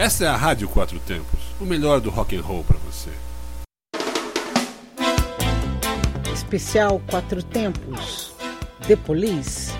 Essa é a Rádio Quatro Tempos, o melhor do rock and roll para você. Especial Quatro Tempos. The Police.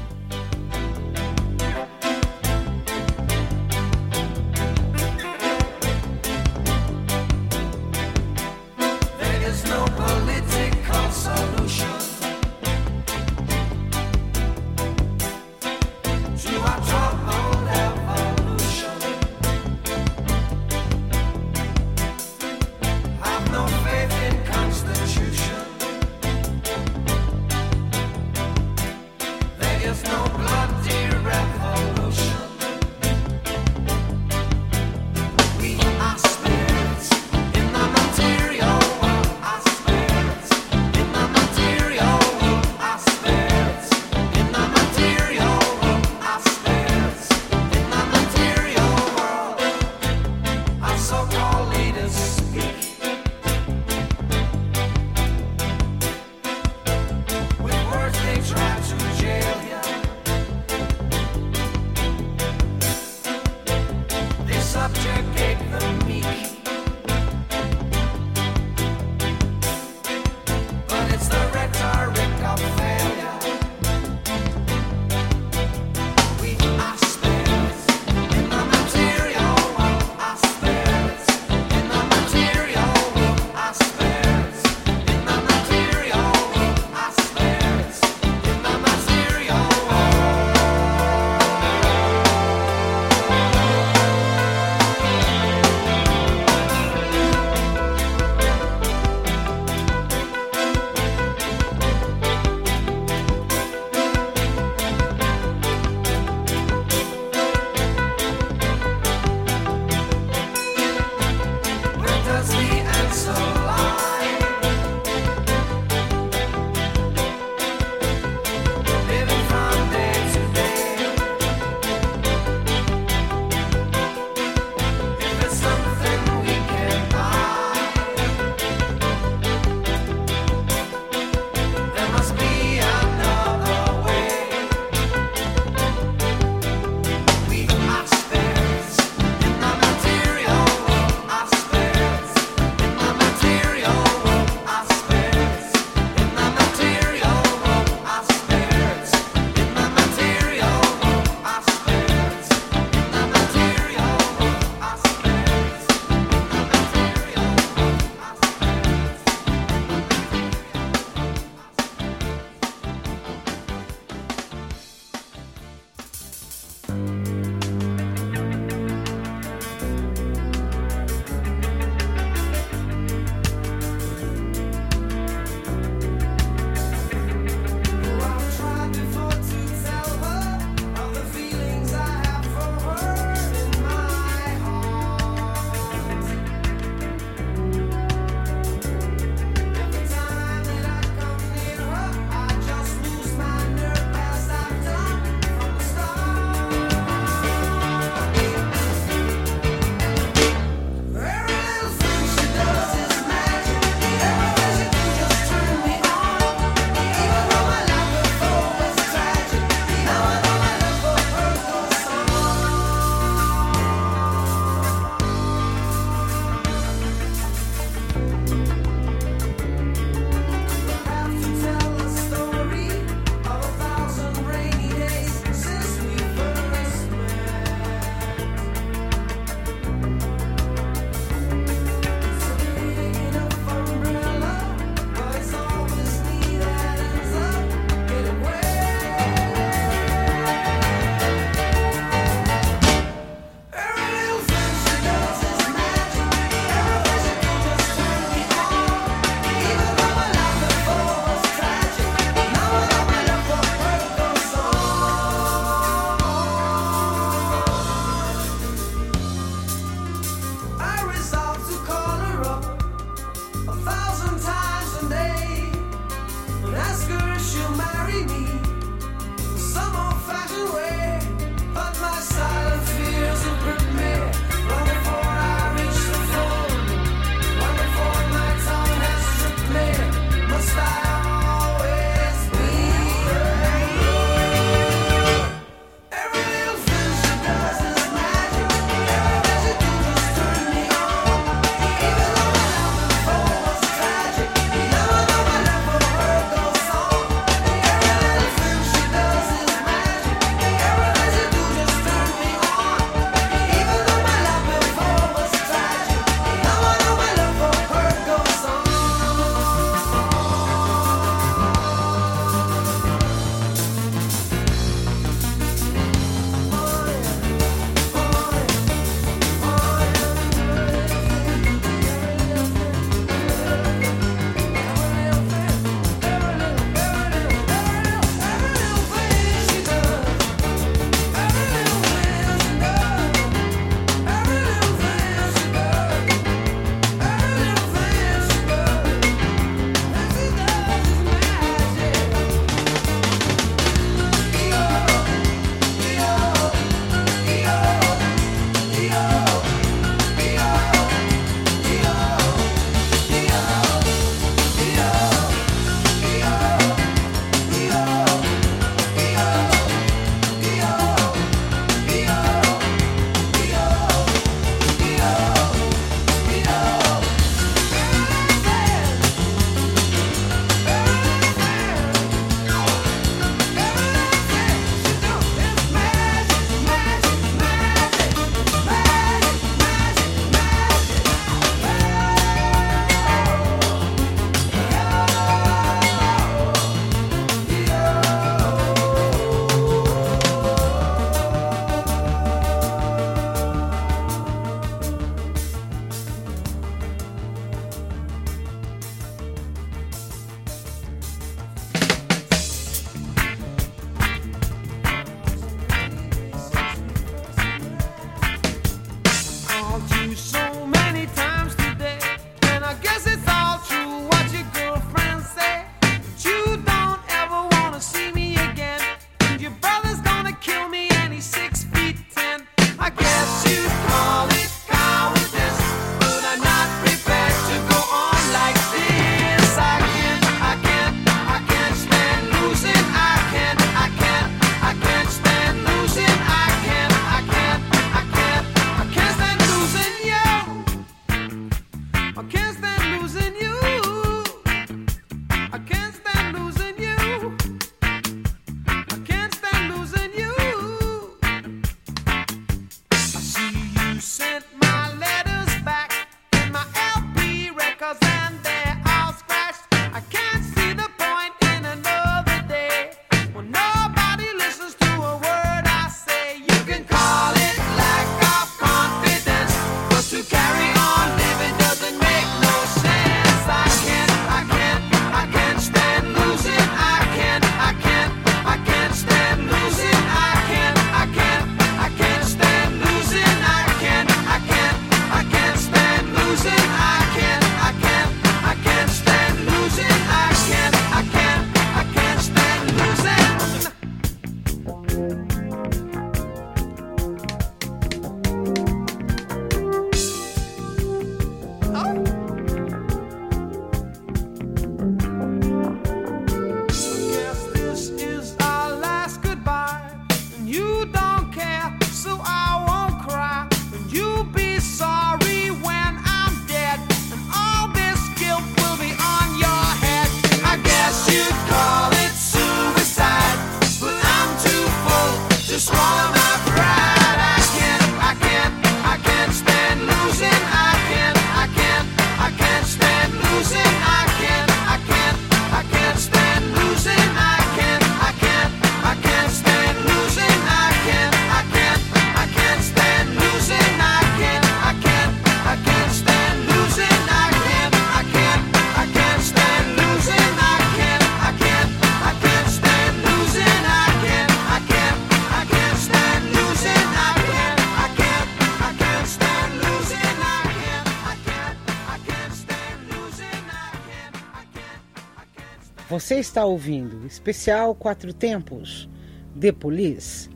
Você está ouvindo especial Quatro Tempos, The Police.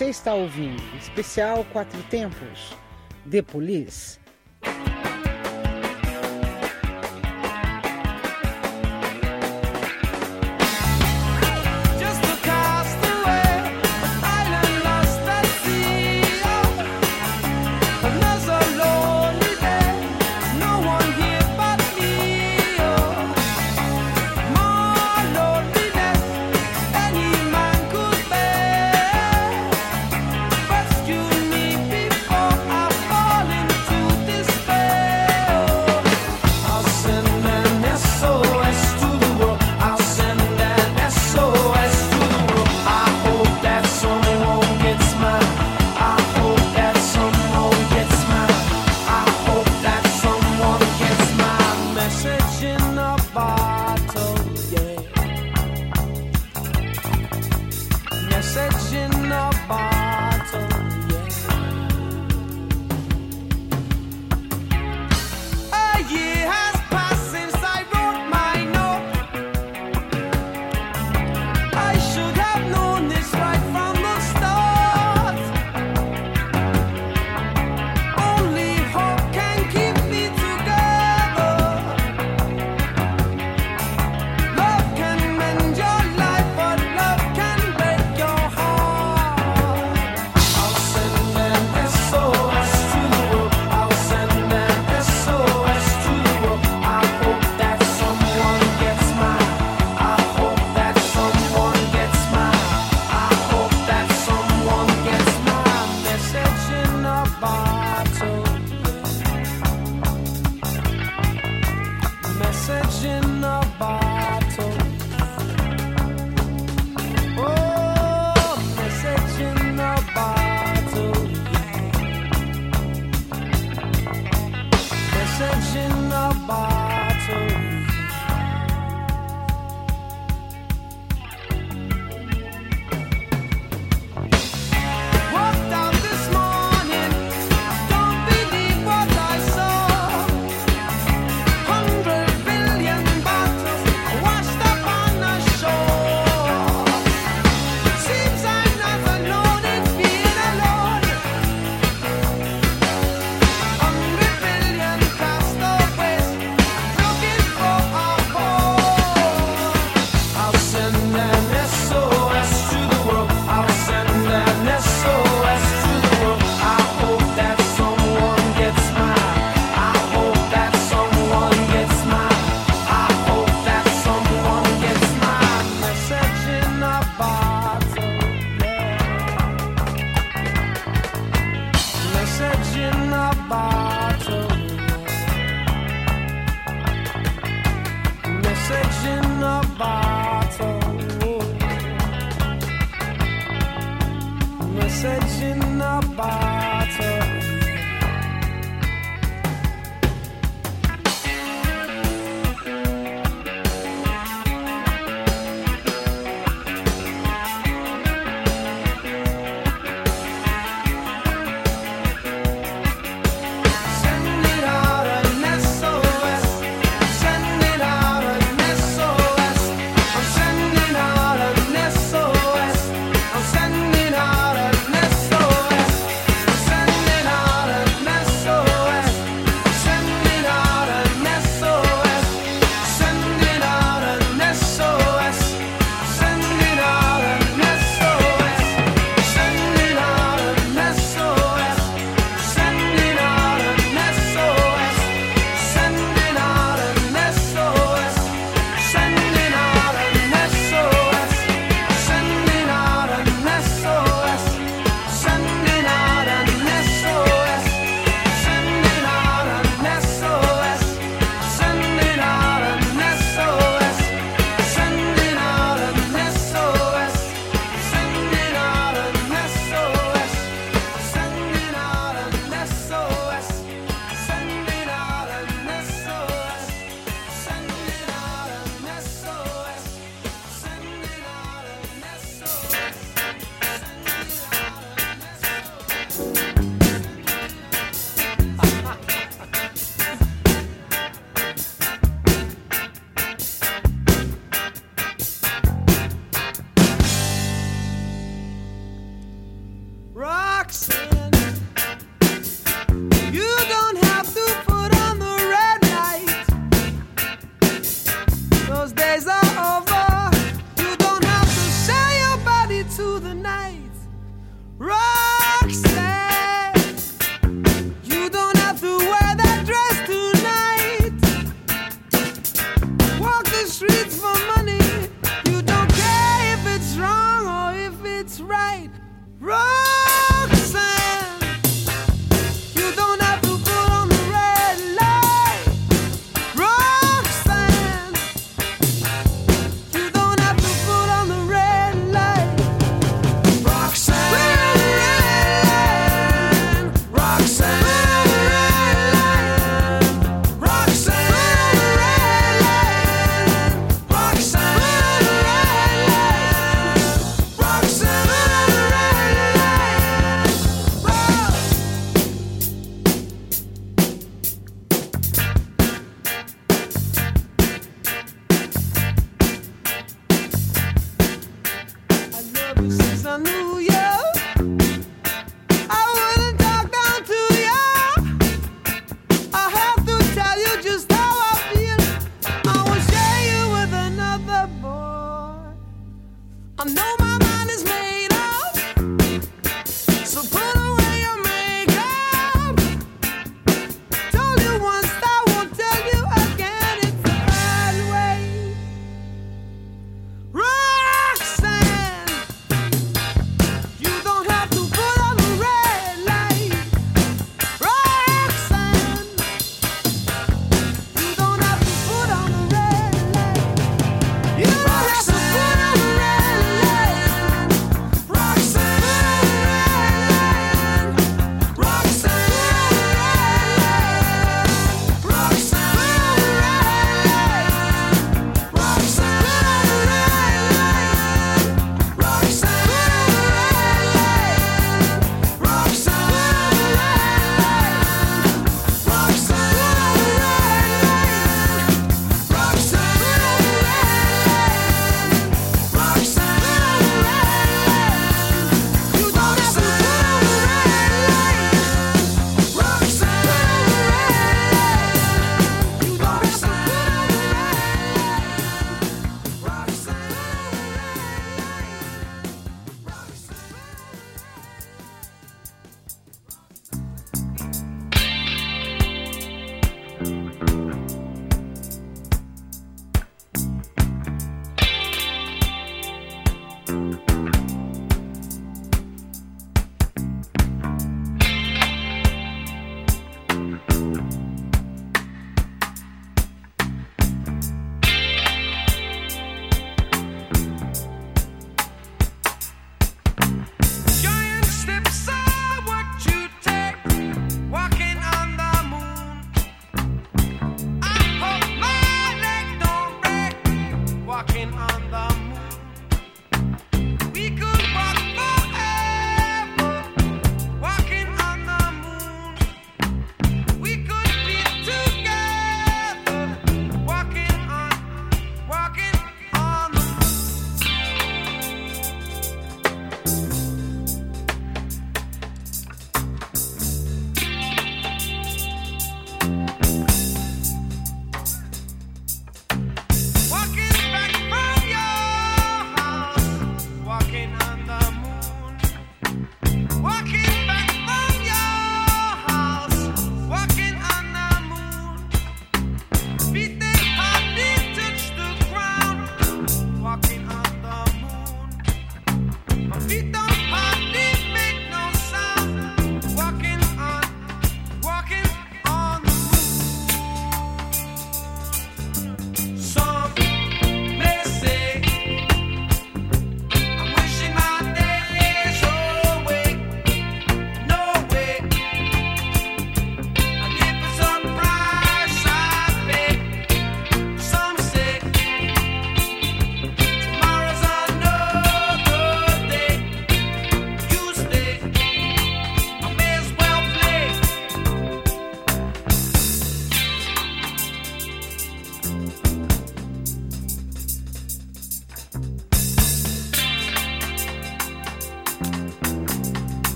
Você está ouvindo Especial Quatro Tempos, The Police.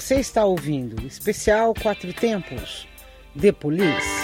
Você está ouvindo especial Quatro Tempos, The Police.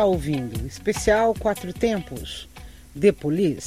Está ouvindo especial Quatro Tempos, The Police.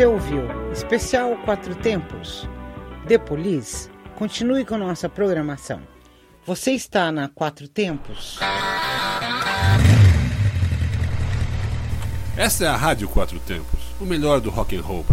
Você ouviu Especial Quatro Tempos? The Police? Continue com nossa programação. Você está na Quatro Tempos? Essa é a Rádio Quatro Tempos, o melhor do rock and roll.